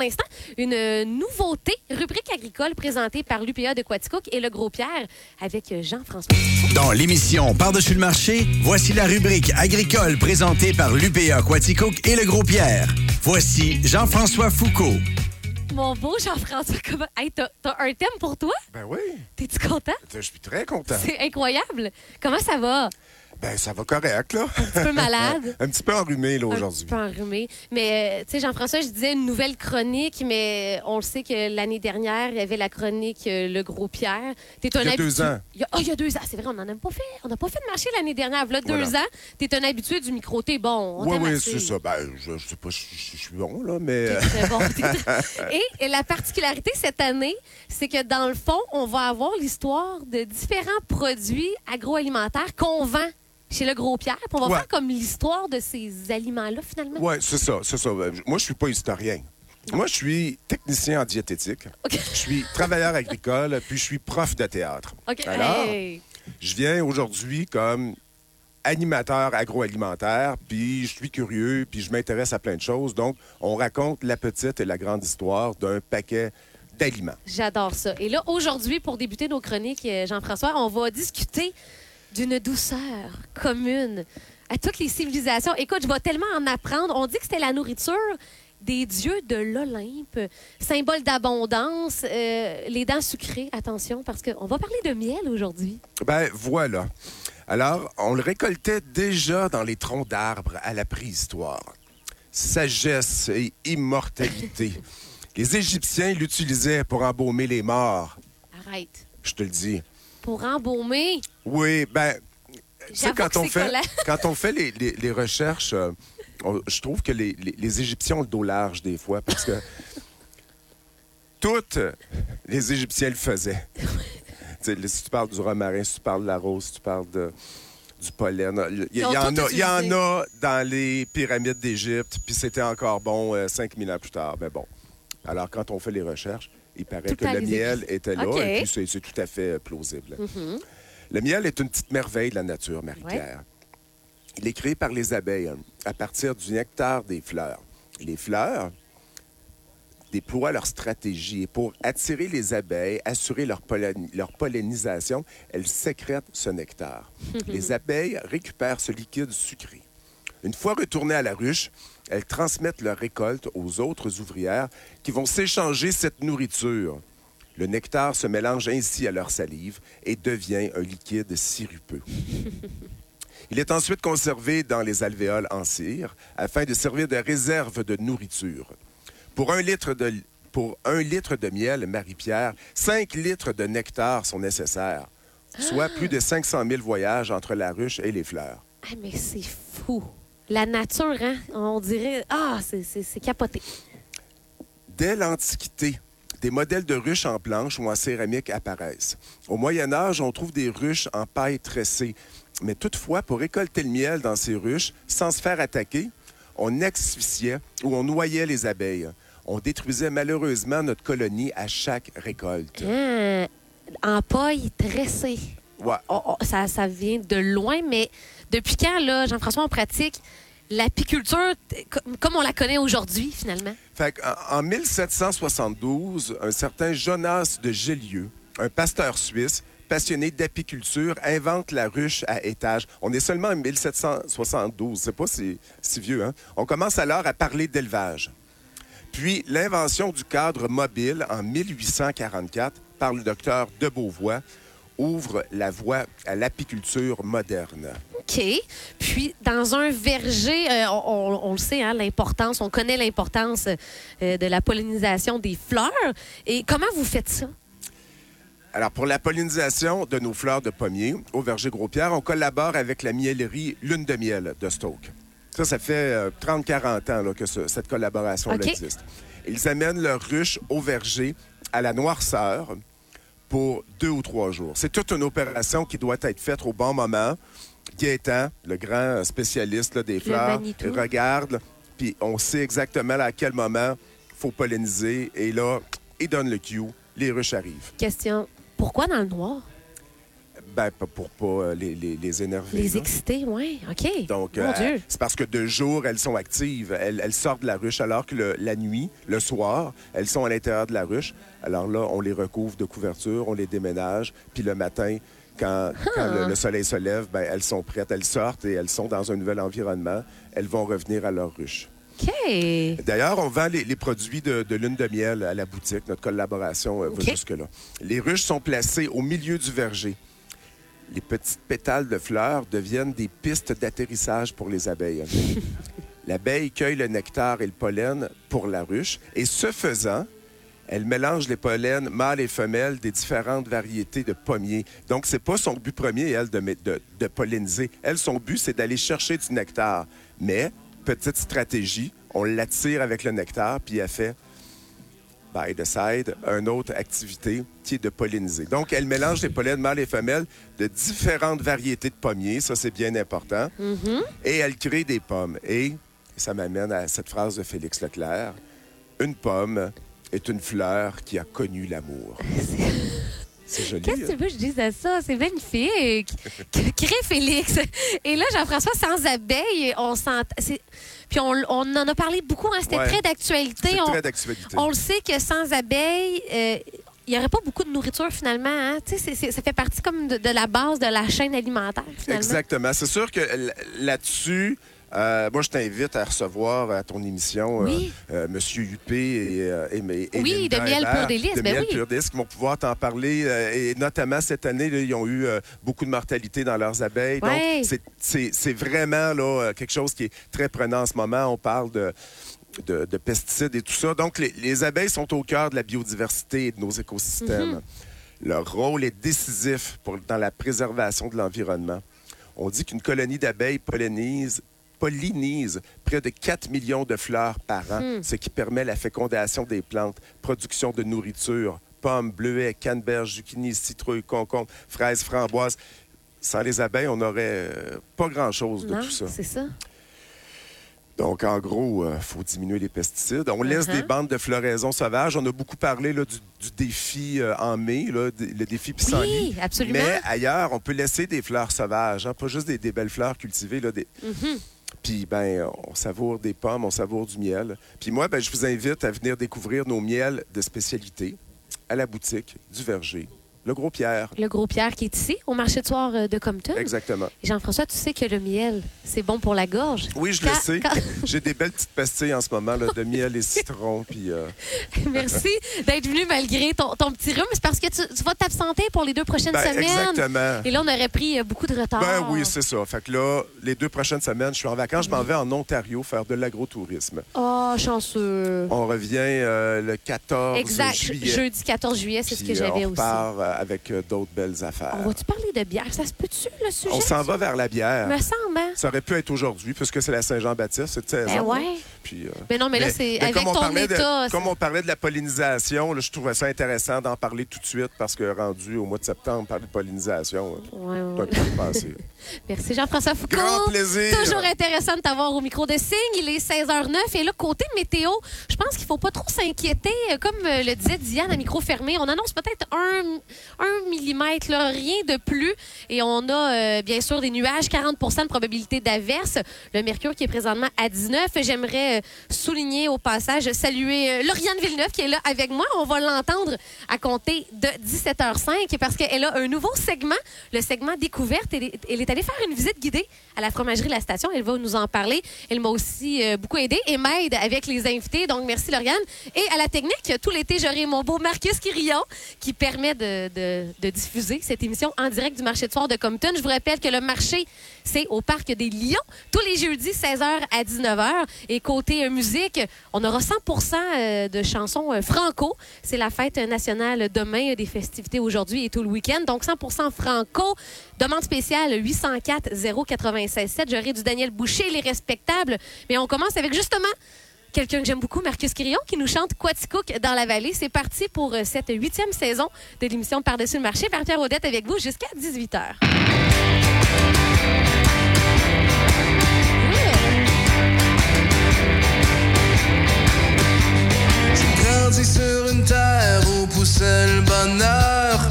l'instant, une euh, nouveauté, rubrique agricole présentée par l'UPA de Quaticook et le Gros Pierre avec euh, Jean-François. Dans l'émission Par-dessus le marché, voici la rubrique agricole présentée par l'UPA Quaticook et le Gros Pierre. Voici Jean-François Foucault. Mon beau Jean-François, comment... Hey, t'as, t'as un thème pour toi? Ben oui, T'es-tu content? je suis très content. C'est incroyable. Comment ça va? Ben ça va correct, là. Un petit peu malade. Un petit peu enrhumé, là, Un aujourd'hui. petit peu enrhumé. Mais, euh, tu sais, Jean-François, je disais une nouvelle chronique, mais on le sait que l'année dernière, il y avait la chronique euh, Le Gros Pierre. T'es un Il y a deux ans. Il y a, oh, il y a deux ans, c'est vrai, on n'en a pas fait. On n'a pas fait de marché l'année dernière. Voilà deux ans. T'es un habitué du micro. T'es bon. On Oui, oui, c'est ça. Ben, je, je sais pas si je, je suis bon, là, mais. T'es euh, très bon. Et, et la particularité cette année, c'est que dans le fond, on va avoir l'histoire de différents produits agroalimentaires qu'on vend chez le Gros Pierre. Puis on va Ouais. faire comme l'histoire de ces aliments-là, finalement. Oui, c'est ça, c'est ça. Ben, Moi, je suis pas historien. Moi, je suis technicien en diététique. Je suis travailleur agricole, puis je suis prof de théâtre. Alors, Hey. je viens aujourd'hui comme animateur agroalimentaire, puis je suis curieux, puis je m'intéresse à plein de choses. Donc, on raconte la petite et la grande histoire d'un paquet d'aliments. J'adore ça. Et là, aujourd'hui, pour débuter nos chroniques, euh, Jean-François, on va discuter d'une douceur commune à toutes les civilisations. Écoute, je vais tellement en apprendre. On dit que c'était la nourriture des dieux de l'Olympe, symbole d'abondance, euh, les dents sucrées, attention, parce qu'on va parler de miel aujourd'hui. Ben voilà. Alors, on le récoltait déjà dans les troncs d'arbres à la préhistoire. Sagesse et immortalité. Les Égyptiens l'utilisaient pour embaumer les morts, Arrête. je te le dis. Pour embaumer, Oui, ben, sais, quand, on fait, quand on fait les, les- les recherches, euh, on- je trouve que les, les- les Égyptiens ont le dos large des fois parce que toutes les Égyptiens le faisaient. Tu sais, si tu parles du romarin, si tu parles de la rose, si tu parles de, du pollen, il y, il y en tout a, il y en utilisé. a dans les pyramides d'Égypte, puis c'était encore bon euh, 5000 ans plus tard. Mais bon, alors quand on fait les recherches, il paraît Tout que le miel était là. Mm-hmm. et puis c'est- tout à fait euh, plausible. Le miel est une petite merveille de la nature, Marie-Pierre. Il est créé par les abeilles hein, à partir du nectar des fleurs. Les fleurs déploient leur stratégie et pour attirer les abeilles, assurer leur, pollen- leur pollinisation, elles sécrètent ce nectar. les abeilles récupèrent ce liquide sucré. Une fois retournées à la ruche, elles transmettent leur récolte aux autres ouvrières qui vont s'échanger cette nourriture. Le nectar se mélange ainsi à leur salive et devient un liquide sirupeux. Il est ensuite conservé dans les alvéoles en cire afin de servir de réserve de nourriture. Pour un litre de, pour un litre de miel, Marie-Pierre, 5 litres de nectar sont nécessaires, soit plus de 500 000 voyages entre la ruche et les fleurs. ah, mais c'est fou. La nature, hein? On dirait, ah, c'est- capoté. Dès l'Antiquité, des modèles de ruches en planche ou en céramique apparaissent. Au Moyen Âge, on trouve des ruches en paille tressée. Mais toutefois, pour récolter le miel dans ces ruches, sans se faire attaquer, on asphyxiait ou on noyait les abeilles. On détruisait malheureusement notre colonie à chaque récolte. Hein, en paille tressée. Ouais. Oh, oh, ça, ça vient de loin, mais depuis quand, là, Jean-François, on pratique l'apiculture comme on la connaît aujourd'hui, finalement? En 1772, un certain Jonas de Gélieu, un pasteur suisse, passionné d'apiculture, invente la ruche à étage. On est seulement en 1772, c'est pas si, si vieux. Hein? On commence alors à parler d'élevage. Puis l'invention du cadre mobile en 1844 par le docteur de Beauvois ouvre la voie à l'apiculture moderne. OK. Puis, dans un verger, euh, on, le sait, hein, l'importance, on connaît l'importance euh, de la pollinisation des fleurs. Et comment vous faites ça? Alors, pour la pollinisation de nos fleurs de pommier au verger Gros-Pierre, on collabore avec la miellerie Lune de Miel de Stoke. Ça, ça fait euh, 30-40 ans là, que ce- cette collaboration existe. Ils amènent leur ruche au verger à la noirceur pour deux ou trois jours. C'est toute une opération qui doit être faite au bon moment. Gaétan, le grand spécialiste là, des fleurs, Manitou. regarde, puis on sait exactement à quel moment il faut polliniser. Et là, il donne le cue, les ruches arrivent. Question. Pourquoi dans le noir? Ben, pas- pour pas euh, les, les, les énerver. Les là. exciter, oui. OK. Donc, Mon euh, Dieu. c'est parce que de jour, elles sont actives. Elles, elles sortent de la ruche, alors que le- la nuit, le soir, elles sont à l'intérieur de la ruche. Alors là, on les recouvre de couverture, on les déménage. Puis le matin, quand, quand Ah. le, le soleil se lève, ben, elles sont prêtes, elles sortent et elles sont dans un nouvel environnement. Elles vont revenir à leur ruche. OK. D'ailleurs, on vend les, les produits de, de lune de miel à la boutique. Notre collaboration euh, va jusque-là. Les ruches sont placées au milieu du verger. Les petites pétales de fleurs deviennent des pistes d'atterrissage pour les abeilles. L'abeille cueille le nectar et le pollen pour la ruche et ce faisant, elle mélange les pollens mâles et femelles des différentes variétés de pommiers. Donc, c'est pas son but premier, elle, de, de, de polliniser. Elle, son but, c'est d'aller chercher du nectar. Mais, petite stratégie, on l'attire avec le nectar, puis elle fait, by the side, une autre activité qui est de polliniser. Donc, elle mélange les pollens mâles et femelles de différentes variétés de pommiers. Ça, c'est bien important. Et elle crée des pommes. Et ça m'amène à cette phrase de Félix Leclerc. Une pomme est une fleur qui a connu l'amour. C'est joli. Qu'est-ce que hein? tu veux que je dise à ça? C'est magnifique. Crée Félix. Et là, Jean-François, sans abeilles, on s'ent... Puis on, on en a parlé beaucoup, hein, c'était Ouais. très d'actualité. On, le sait que sans abeilles, euh, il n'y aurait pas beaucoup de nourriture finalement. Hein? Ça fait partie comme de, de la base de la chaîne alimentaire finalement. Exactement. C'est sûr que là-dessus, euh, moi, je t'invite à recevoir à ton émission euh, Oui. euh, Monsieur Huppé et, et, et- et Oui, de Miel Pur Délice, de ben Miel oui. Pur Délice, qui vont pouvoir t'en parler. et notamment cette année, là, ils ont eu beaucoup de mortalité dans leurs abeilles. Ouais. Donc, c'est- vraiment là, quelque chose qui est très prenant en ce moment. On parle de de, de pesticides et tout ça. Donc, les, les abeilles sont au cœur de la biodiversité et de nos écosystèmes. Leur rôle est décisif pour, dans la préservation de l'environnement. On dit qu'une colonie d'abeilles pollinise, pollinise près de 4 millions de fleurs par an, ce qui permet la fécondation des plantes, production de nourriture, pommes, bleuets, canneberges, zucchini, citrouilles, concombres, fraises, framboises. Sans les abeilles, on n'aurait euh, pas grand-chose de Non, tout ça. c'est ça. Donc, en gros, il faut diminuer les pesticides. On laisse Uh-huh. des bandes de floraison sauvage. On a beaucoup parlé là, du, du défi euh, en mai, là, le défi pissenlit. Oui, absolument. Mais ailleurs, on peut laisser des fleurs sauvages, hein, pas juste des, des belles fleurs cultivées. Là, des... Mm-hmm. Puis, ben, on savoure des pommes, on savoure du miel. Puis moi, ben, je vous invite à venir découvrir nos miels de spécialité à la boutique du Verger, le Gros Pierre. Le gros Pierre qui est ici, au marché de soir euh, de Compton. Exactement. Jean-François, tu sais que le miel, c'est bon pour la gorge. Oui, je Quand- le sais. quand- J'ai des belles petites pastilles en ce moment là, de miel et citron. Puis, euh, Merci d'être venu malgré ton, ton petit rhume. C'est parce que tu, tu vas t'absenter pour les deux prochaines ben, semaines. exactement. Et là, on aurait pris euh, beaucoup de retard. Ben oui, c'est ça. Fait que là, les deux prochaines semaines, je suis en vacances. Je m'en vais en Ontario faire de l'agrotourisme. Oh, chanceux. On revient euh, le 14 Exact. juillet. Jeudi 14 juillet, c'est ce que j'avais aussi. Avec euh, d'autres belles affaires. On va-tu parler de bière? Ça se peut-tu, le sujet? On s'en va vers la bière. Me semble, hein? Ça aurait pu être aujourd'hui, puisque c'est la Saint-Jean-Baptiste, cette saison. Ben ouais. Puis, euh, Mais non, mais, là, c'est mais avec ton de- état. ça- comme on parlait de la pollinisation, là, je trouvais ça intéressant d'en parler tout de suite parce que rendu au mois de septembre, parler de pollinisation, euh, Ouais. Merci Jean-François Foucault. Grand plaisir. Toujours intéressant de t'avoir au micro de Signe. Il est 16h09. Et là, côté météo, je pense qu'il ne faut pas trop s'inquiéter. Euh, Comme euh, le disait Diane à micro fermé, on annonce peut-être un, un millimètre, rien de plus. Et on a euh, bien sûr des nuages, 40% de probabilité d'averse. Le mercure qui est présentement à 19. J'aimerais euh, souligner au passage, saluer euh, Lauriane Villeneuve qui est là avec moi. On va l'entendre à compter de 17h05 parce qu'elle a un nouveau segment, le segment découverte. Elle est, allée faire une visite guidée à la fromagerie La Station. Elle va nous en parler. Elle m'a aussi beaucoup aidé et m'aide avec les invités. Donc, merci Lauriane. Et à la technique, tout l'été, j'aurai mon beau Marcus Quirillon qui permet de, de- diffuser cette émission en direct du marché de soir de Compton. Je vous rappelle que le marché, c'est au Parc des Lions, tous les jeudis, 16h à 19h. Et côté euh, musique, on aura 100 euh, de chansons euh, franco. C'est la fête nationale demain, des festivités aujourd'hui et tout le week-end. Donc 100% franco. Demande spéciale 804 096 7. J'aurai du Daniel Boucher, les respectables. Mais on commence avec justement quelqu'un que j'aime beaucoup, Marcus Quirion, qui nous chante Quaticook dans la vallée. C'est parti pour euh, cette huitième saison de l'émission Par-dessus le marché. Par-Pierre Audette avec vous jusqu'à 18h. Grandi sur terre où poussait le bonheur,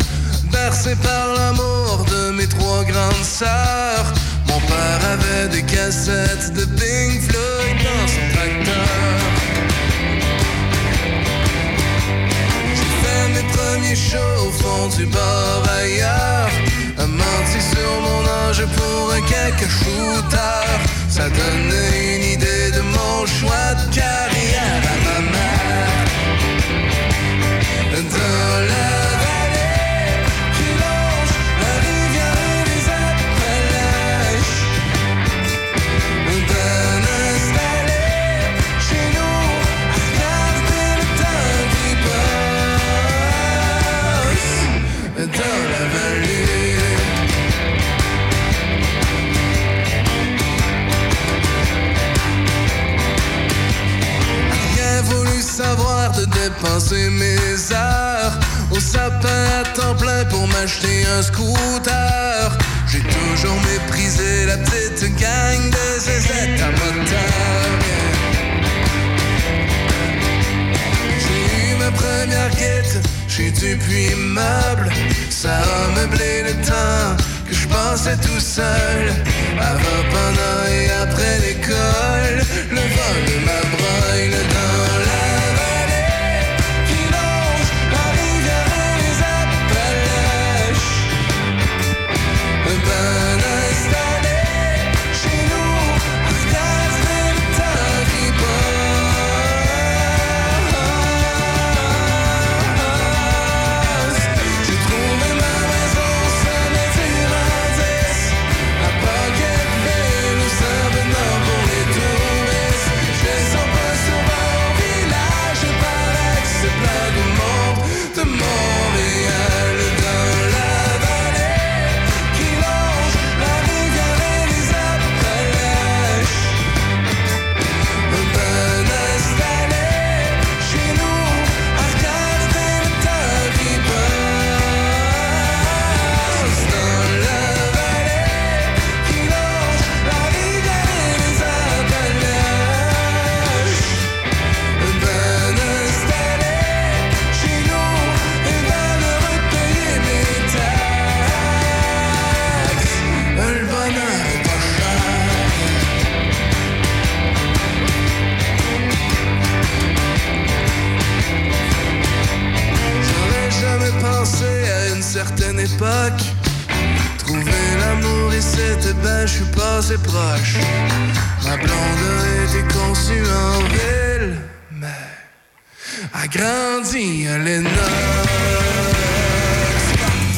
bercé par l'amour de mes grande sœur. Mon père avait des cassettes de Pink Floyd dans son tracteur. J'ai fait mes premiers shows au fond du bar ailleurs. A menti sur mon âge pour un quelques shooter. Ça donnait quête chez Dupuis Meuble. Ça a meublé le temps que je pensais tout seul. Avant, pendant et après l'école, le vol de ma broille la Ma blonde conçue en ville Mais a grandi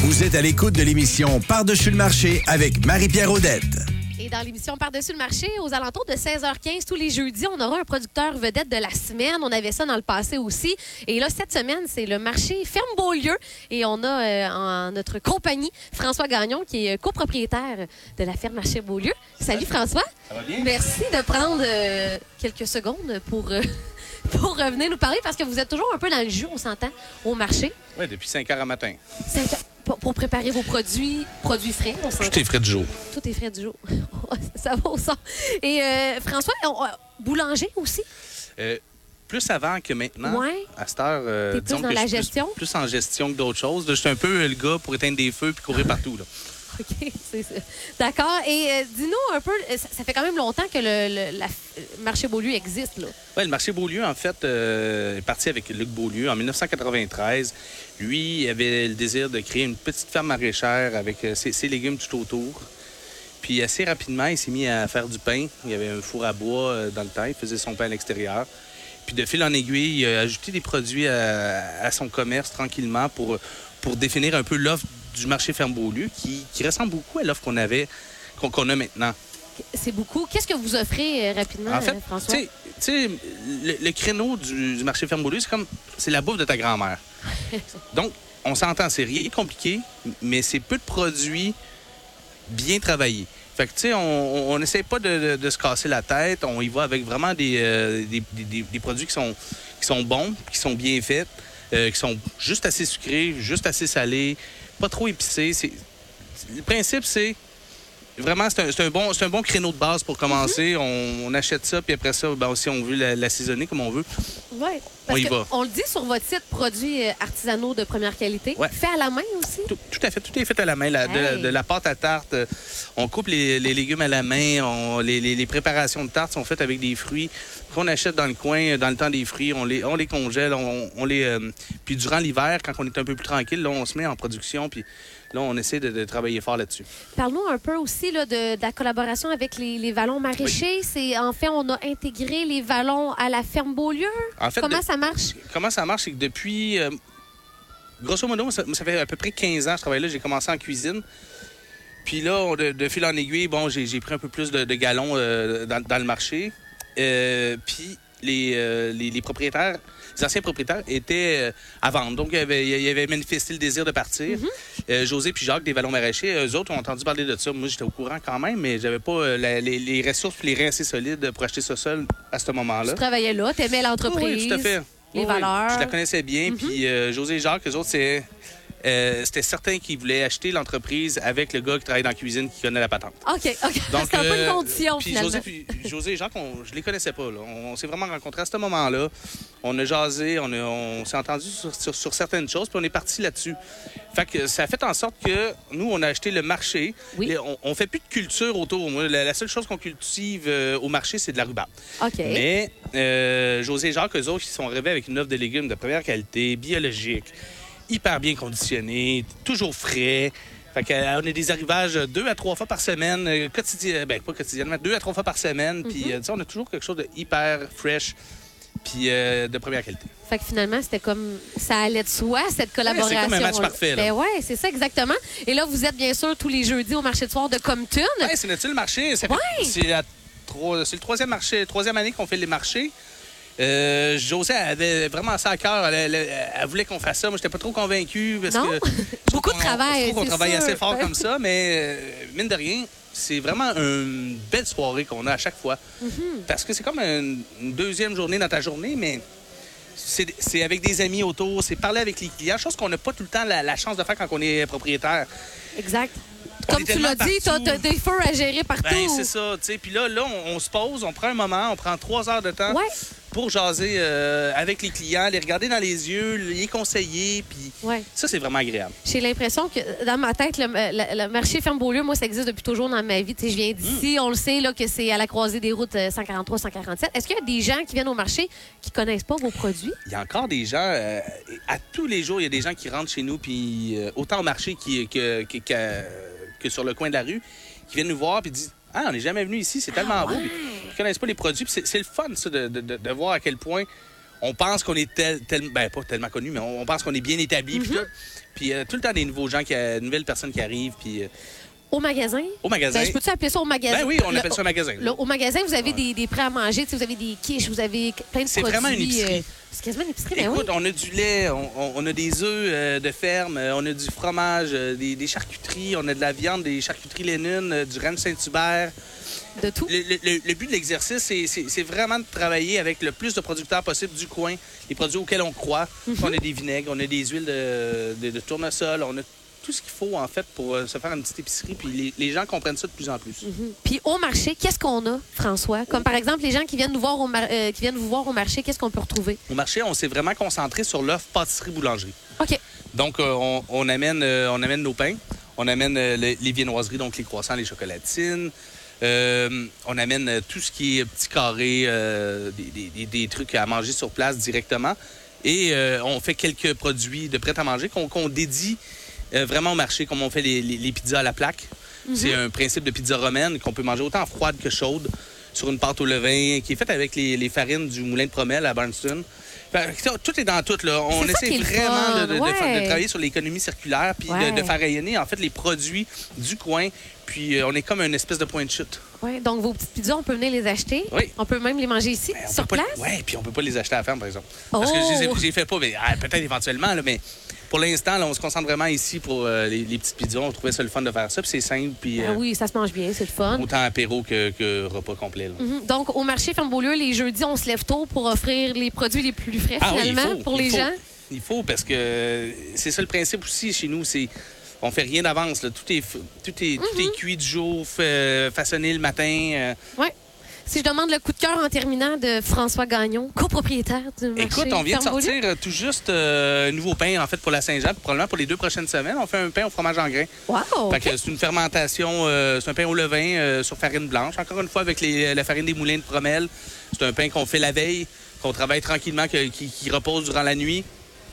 Vous êtes à l'écoute de l'émission Par-dessus le marché avec Marie-Pierre Audette. Et dans l'émission Par-dessus le marché, aux alentours de 16h15, tous les jeudis, on aura un producteur vedette de la semaine. On avait ça dans le passé aussi. Et là, cette semaine, c'est le marché Ferme Beaulieu. Et on a euh, en notre compagnie François Gagnon, qui est copropriétaire de la ferme Marché Beaulieu. Salut François. Ça va bien? Merci de prendre euh, quelques secondes pour, euh, pour revenir nous parler parce que vous êtes toujours un peu dans le jus, on s'entend, au marché. Oui, depuis 5 heures à matin. Cinq- Pour, pour préparer vos produits, produits frais, on. Tout est frais du jour. Tout est frais du jour. ça va au son. Et euh, François, on- on- boulanger aussi? Euh, plus avant que maintenant. Ouais. À cette heure, euh, T'es plus disons dans que la je suis plus- gestion? Plus, en gestion que d'autres choses. Je suis un peu euh, le gars pour éteindre des feux puis courir partout. Là. OK. D'accord. Et euh, dis-nous un peu, euh, ça, fait quand même longtemps que le, le marché Beaulieu existe, là. Ouais, le marché Beaulieu, en fait, euh, est parti avec Luc Beaulieu en 1993. Lui, il avait le désir de créer une petite ferme maraîchère avec euh, ses, légumes tout autour. Puis assez rapidement, il s'est mis à faire du pain. Il y avait un four à bois euh, dans le temps. Il faisait son pain à l'extérieur. Puis de fil en aiguille, il a ajouté des produits à, à son commerce tranquillement pour, pour définir un peu l'offre du marché Ferme Beaulieu qui, qui ressemble beaucoup à l'offre qu'on avait, qu'on a maintenant. C'est beaucoup. Qu'est-ce que vous offrez euh, rapidement, En fait, euh, François? le, le créneau du, du marché ferme Beaulieu, c'est comme c'est la bouffe de ta grand-mère. Donc, on s'entend, c'est rien de compliqué, mais c'est peu de produits bien travaillés. Fait que, tu sais, on n'essaie pas de, de- de se casser la tête. On y va avec vraiment des, euh, des, des- des- des produits qui sont, qui sont bons, qui sont bien faits, euh, qui sont juste assez sucrés, juste assez salés, pas trop épicés. Le principe, c'est Vraiment, c'est un, un bon, un bon créneau de base pour commencer. Mhm. on, on achète ça, puis après ça, ben, aussi, on veut la- l'assaisonner comme on veut. Oui. On y va. On le dit sur votre site, produits euh, artisanaux de première qualité. Ouais. Fait à la main aussi? Tout, tout à fait, tout est fait à la main. La- de, la- de la pâte à tarte, euh, on coupe les, les légumes à la main. on- les, les- les préparations de tarte sont faites avec des fruits qu'on achète dans le coin, euh, dans le temps des fruits. On les, on les congèle, on, on les. euh, puis durant l'hiver, quand on est un peu plus tranquille, là, on se met en production. Puis là, on essaie de, de travailler fort là-dessus. Parle-nous un peu aussi là, de, de la collaboration avec les, les vallons maraîchers. C'est En fait, on a intégré les vallons à la ferme Beaulieu. En fait, Comment de- ça marche? comment ça marche, c'est que depuis, euh, grosso modo, ça, ça fait à peu près 15 ans que je travaille là. J'ai commencé en cuisine. Puis là, de, de fil en aiguille, bon, j'ai pris un peu plus de, de galons euh, dans, dans le marché. Euh, puis les, euh, les, les propriétaires, les anciens propriétaires étaient euh, à vendre. Donc, ils avaient, ils avaient manifesté le désir de partir. Euh, José puis Jacques des Vallons Maraîchers, eux autres ont entendu parler de ça. Moi, j'étais au courant quand même, mais j'avais pas euh, la- les, les ressources puis les reins assez solides pour acheter ça seul à ce moment-là. Tu travaillais là, tu aimais l'entreprise. Oui, tout à fait. les Oui, valeurs. Mhm. Je la connaissais bien. Puis euh, José et Jacques, eux autres, c'est. Euh, c'était certain qu'ils voulaient acheter l'entreprise avec le gars qui travaille dans la cuisine qui connaît la patente. OK, OK. C'est un peu euh, une condition, puis. José, puis José et Jacques, on, je les connaissais pas. Là. On, s'est vraiment rencontrés à ce moment-là. On a jasé, on, s'est entendu sur, sur- sur certaines choses, puis on est parti là-dessus. Fait que ça a fait en sorte que nous, on a acheté le marché. Oui. Et on, fait plus de culture autour. La, la seule chose qu'on cultive euh, au marché, c'est de la rhubarbe. OK. Mais euh, José et Jacques, eux autres, ils sont arrivés avec une offre de légumes de première qualité, biologique, hyper bien conditionné, toujours frais. Fait que, euh, on a des arrivages deux à trois fois par semaine, euh, quotidien, ben pas quotidiennement, deux à trois fois par semaine. Puis, Mhm. euh, on a toujours quelque chose de hyper fresh, puis euh, de première qualité. Fait que finalement, c'était comme ça allait de soi, cette collaboration. c'est comme un match parfait, là. Ben ouais, c'est ça exactement. Et là, vous êtes bien sûr tous les jeudis au marché de soir de Compton. Ouais, c'est notre marché. Ouais. C'est le troisième marché, troisième année qu'on fait les marchés. Euh, José avait vraiment ça à cœur. Elle, elle- elle voulait qu'on fasse ça. Moi, j'étais pas trop convaincu parce Non? que Beaucoup de qu'on- travail, Je trouve qu'on travaille sûr. assez fort comme ça, mais euh, mine de rien, c'est vraiment une belle soirée qu'on a à chaque fois. Mm-hmm. Parce que c'est comme une, une deuxième journée dans ta journée, mais c'est avec des amis autour, c'est parler avec les clients, chose qu'on n'a pas tout le temps la, la chance de faire quand on est propriétaire. Exact. On Comme tu l'as dit, t'as partout. t'as des feux à gérer partout. Ben, c'est ça, tu sais. Puis là, là on, on se pose, on prend un moment, on prend trois heures de temps Ouais. Pour jaser euh, avec les clients, les regarder dans les yeux, les conseiller. Puis Ouais. ça, c'est vraiment agréable. J'ai l'impression que dans ma tête, le, le- le marché Ferme Beaulieu, moi, ça existe depuis toujours dans ma vie. Tu sais, je viens d'ici, on le sait là, que c'est à la croisée des routes euh, 143-147. Est-ce qu'il y a des gens qui viennent au marché qui connaissent pas vos produits? Il y a encore des gens, euh, à tous les jours, il y a des gens qui rentrent chez nous, puis euh, autant au marché qui- que, que, que- que sur le coin de la rue, qui viennent nous voir puis disent Ah, on n'est jamais venu ici, c'est tellement beau. Puis Ils connaissent pas les produits. C'est le fun, ça, de, de- de- voir à quel point on pense qu'on est tel, tel- ben, pas tellement connu, mais on, pense qu'on est bien établi. Puis tout. Puis euh, tout le temps, des nouveaux gens, qui, euh, nouvelles personnes qui arrivent. Puis euh, Au magasin? au magasin. Ben, je peux-tu appeler ça au magasin? Ben oui, on Le- appelle ça un magasin. le- au magasin, vous avez des, des prêts à manger, vous avez des quiches, vous avez plein de C'est produits. vraiment une épicerie. euh, c'est quasiment une épicerie, ben Écoute, oui. on a du lait, on, a des œufs euh, de ferme, euh, on a du fromage, euh, des, des charcuteries, on a de la viande, des charcuteries Lénine, du Rennes Saint-Hubert. De tout? Le, le- le- le but de l'exercice, c'est- c'est c'est vraiment de travailler avec le plus de producteurs possible du coin, les produits auxquels on croit. Mhm. On a des vinaigres, on a des huiles de, de- de tournesol, on a tout ce qu'il faut, en fait, pour euh, se faire une petite épicerie. Puis les, les gens comprennent ça de plus en plus. Puis au marché, qu'est-ce qu'on a, François? Comme par exemple, les gens qui viennent nous voir au euh, qui viennent vous voir au marché, qu'est-ce qu'on peut retrouver? Au marché, on s'est vraiment concentré sur l'offre pâtisserie-boulangerie. OK. Donc, euh, on, on amène, on amène nos pains, on amène les, les viennoiseries, donc les croissants, les chocolatines. On amène tout ce qui est petits carrés, euh, des, des- des- trucs à manger sur place directement. Et euh, on fait quelques produits de prêt à manger qu'on qu'on dédie euh, vraiment au marché, comme on fait les, les- les pizzas à la plaque. C'est un principe de pizza romaine qu'on peut manger autant froide que chaude sur une pâte au levain qui est faite avec les, les farines du moulin de Promel à Barnston. Tout est dans tout. Là. On essaie vraiment de, travailler sur l'économie circulaire puis Ouais. de, faire rayonner en fait les produits du coin. Puis euh, on est comme une espèce de point de chute. Ouais, donc vos petites pizzas, on peut venir les acheter. Oui. On peut même les manger ici, Ben, sur place? Ouais, puis on peut pas les acheter à la ferme, par exemple. Parce que Oh! je les ai- les fais pas, mais ah, peut-être éventuellement, là, mais pour l'instant, on se concentre vraiment ici pour euh, les, les petites pizzas. On trouvait ça le fun de faire ça, puis c'est simple, puis Ah euh, oui, ça se mange bien, c'est le fun. autant apéro que, que repas complet. là. Mhm. Donc, au marché Ferme Beaulieu, les jeudis, on se lève tôt pour offrir les produits les plus frais, Ah oui, finalement, faut, pour les faut. gens? Il faut parce que c'est ça le principe aussi chez nous, c'est on fait rien d'avance. Tout est, tout est, tout Mhm. est cuit du jour, façonné le matin. euh. Ouais. Si je demande le coup de cœur en terminant de François Gagnon, copropriétaire du marché Écoute, on vient de sortir euh, tout juste euh, un nouveau pain, en fait, pour la Saint-Jean. Probablement pour les deux prochaines semaines, on fait un pain au fromage en grains. Wow! C'est une fermentation, euh, c'est un pain au levain euh, sur farine blanche. Encore une fois, avec les- la farine des moulins de Promel. C'est un pain qu'on fait la veille, qu'on travaille tranquillement, qui repose durant la nuit.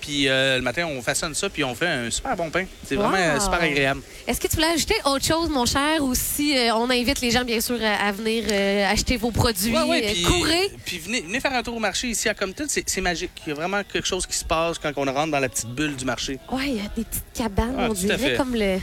Puis euh, le matin, on façonne ça, puis on fait un super bon pain. C'est vraiment euh, super agréable. Est-ce que tu voulais ajouter autre chose, mon cher, ou si euh, on invite les gens, bien sûr, à, venir euh, acheter vos produits, Ouais, ouais, puis- courez? Puis venez, venez faire un tour au marché ici à Compton, c'est magique. Il y a vraiment quelque chose qui se passe quand on rentre dans la petite bulle du marché. Ouais, il y a des petites cabanes, Ah, on dirait, fait. comme le.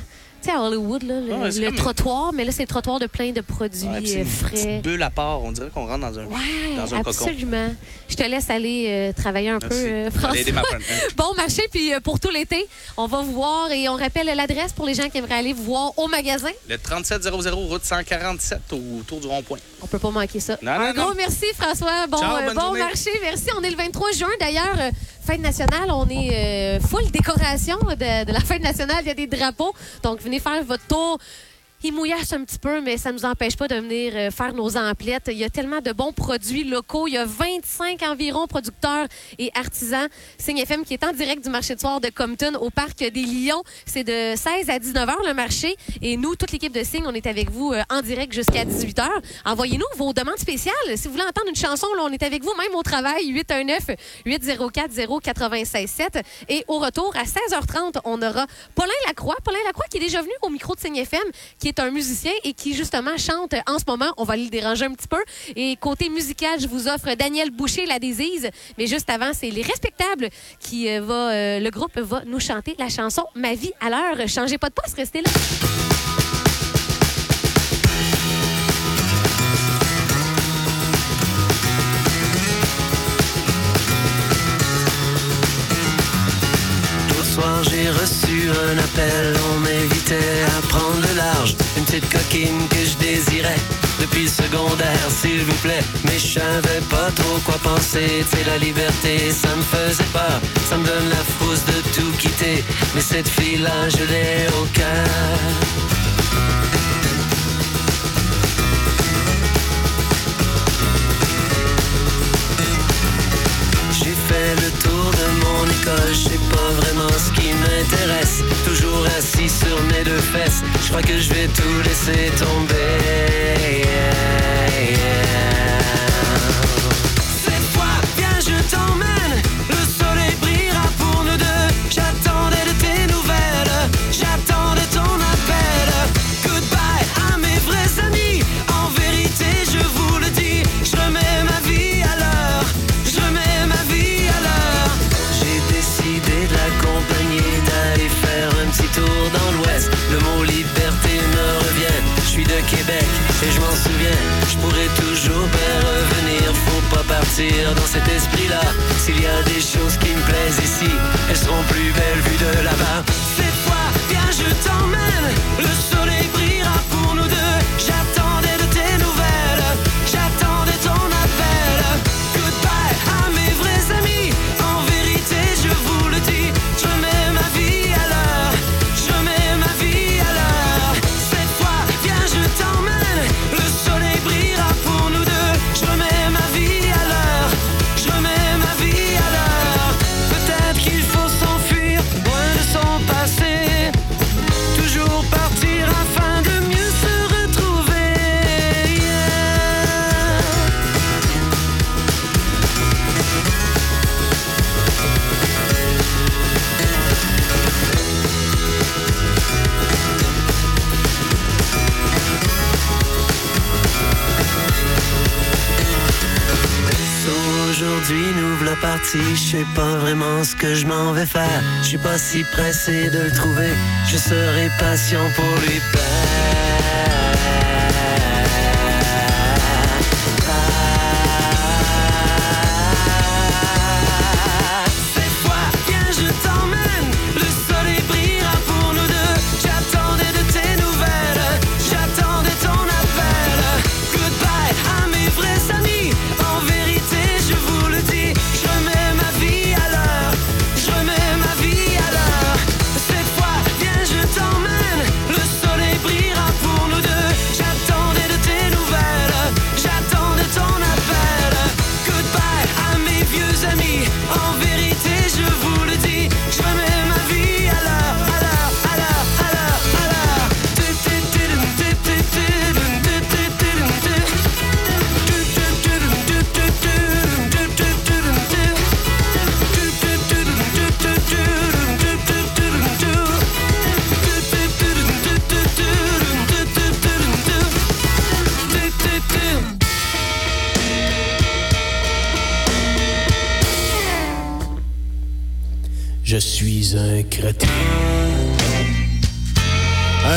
Sais, à Hollywood, là, le, Ouais, trottoir, mais là, c'est le trottoir de plein de produits Ouais, euh, une frais. petite bulle à part. On dirait qu'on rentre dans un, Ouais, dans un cocon. absolument. Je te laisse aller euh, travailler un Merci. peu, euh, François. ma. Bon marché, puis euh, pour tout l'été, on va vous voir et on rappelle l'adresse pour les gens qui aimeraient aller vous voir au magasin. Le 3700 route 147 autour du rond-point. On peut pas manquer ça. Non, un non, gros non. merci, François. Bon, Ciao, bon journée. marché. Merci. On est le 23 juin. D'ailleurs, fête nationale, on est euh, full décoration de, de la fête nationale. Il y a des drapeaux. Donc, venez faire votre tour. Il mouillasse un petit peu, mais ça ne nous empêche pas de venir euh, faire nos emplettes. Il y a tellement de bons produits locaux. Il y a 25 environ producteurs et artisans. Signe FM qui est en direct du marché de soir de Compton au Parc des Lions. C'est de 16 à 19 h le marché. Et nous, toute l'équipe de Signe, on est avec vous euh, en direct jusqu'à 18 h. Envoyez-nous vos demandes spéciales. Si vous voulez entendre une chanson, là, on est avec vous, même au travail, 819-804-096-7. Et au retour, à 16h30, on aura Paulin Lacroix. Paulin Lacroix qui est déjà venu au micro de Signe FM, qui est un musicien et qui, justement, chante en ce moment. On va le déranger un petit peu. Et côté musical, je vous offre Daniel Boucher, la Désise. Mais juste avant, c'est Les Respectables qui euh, va, euh, le groupe va nous chanter la chanson Ma vie à l'heure. Changez pas de poste, restez là. J'ai reçu un appel. On m'invitait à prendre le large. Une petite coquine que je désirais. Depuis le secondaire, s'il vous plaît. Mais je savais pas trop quoi penser. C'est la liberté, ça me faisait peur. Ça me donne la frousse de tout quitter. Mais cette fille-là, je l'ai au cœur. J'ai fait le tour de mon école, je sais pas Toujours assis sur mes deux fesses, je crois que je vais tout laisser tomber. Dans cet esprit-là. S'il y a des choses qui me plaisent ici, elles seront plus belles vues de là-bas. Cette fois, viens, je t'emmène. Le soleil partis, je sais pas vraiment ce que je m'en vais faire. Je suis pas si pressé de le trouver, je serai patient pour lui plaire.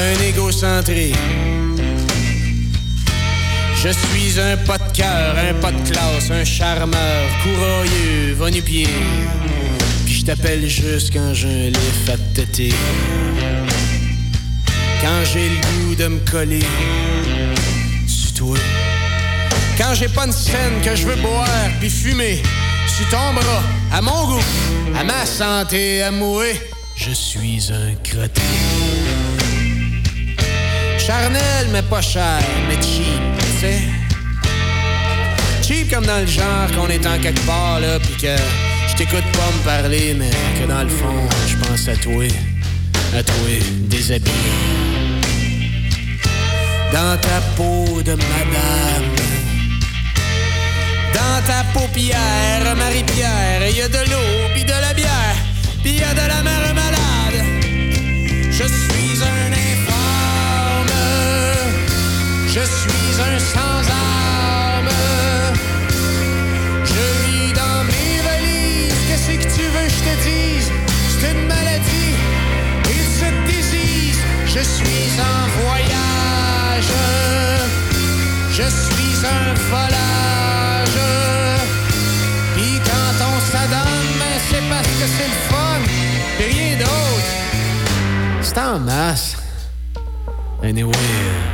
Un égocentré. Je suis un pas de cœur, un pas de classe, un charmeur, courroyeux, va-nu-pied. Puis je t'appelle juste quand j'ai un lift à. Quand j'ai le goût de me coller sur toi. Quand j'ai pas une scène que je veux boire puis fumer sur ton bras, à mon goût, à ma santé, à moi, je suis un cretin. Charnel, mais pas cher, mais cheap, tu sais. Cheap comme dans le genre qu'on est en quelque part, là, pis que je t'écoute pas me parler, mais que dans le fond, je pense à toi, à toi, déshabillé. Dans ta peau de madame, dans ta paupière, Marie-Pierre, y a de l'eau, puis de la bière, puis il y a de la mère malade. Je suis un je suis un sans-âme. Je vis dans mes valises, qu'est-ce que tu veux que je te dise? C'est une maladie, il se désise. Je suis en voyage, je suis un volage. Puis quand on s'adonne, ben c'est parce que c'est le fun, et rien d'autre. C'est en masse. Anyway.